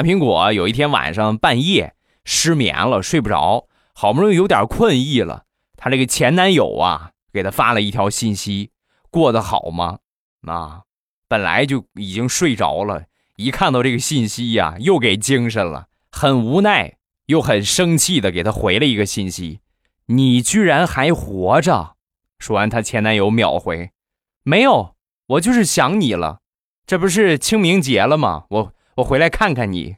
大苹果有一天晚上半夜失眠了，睡不着，好不容易有点困意了，她这个前男友啊给她发了一条信息：“过得好吗？”啊，本来就已经睡着了，一看到这个信息呀，又给精神了，很无奈又很生气的给她回了一个信息：“你居然还活着！”说完，她前男友秒回：“没有，我就是想你了，这不是清明节了吗？我我回来看看你。”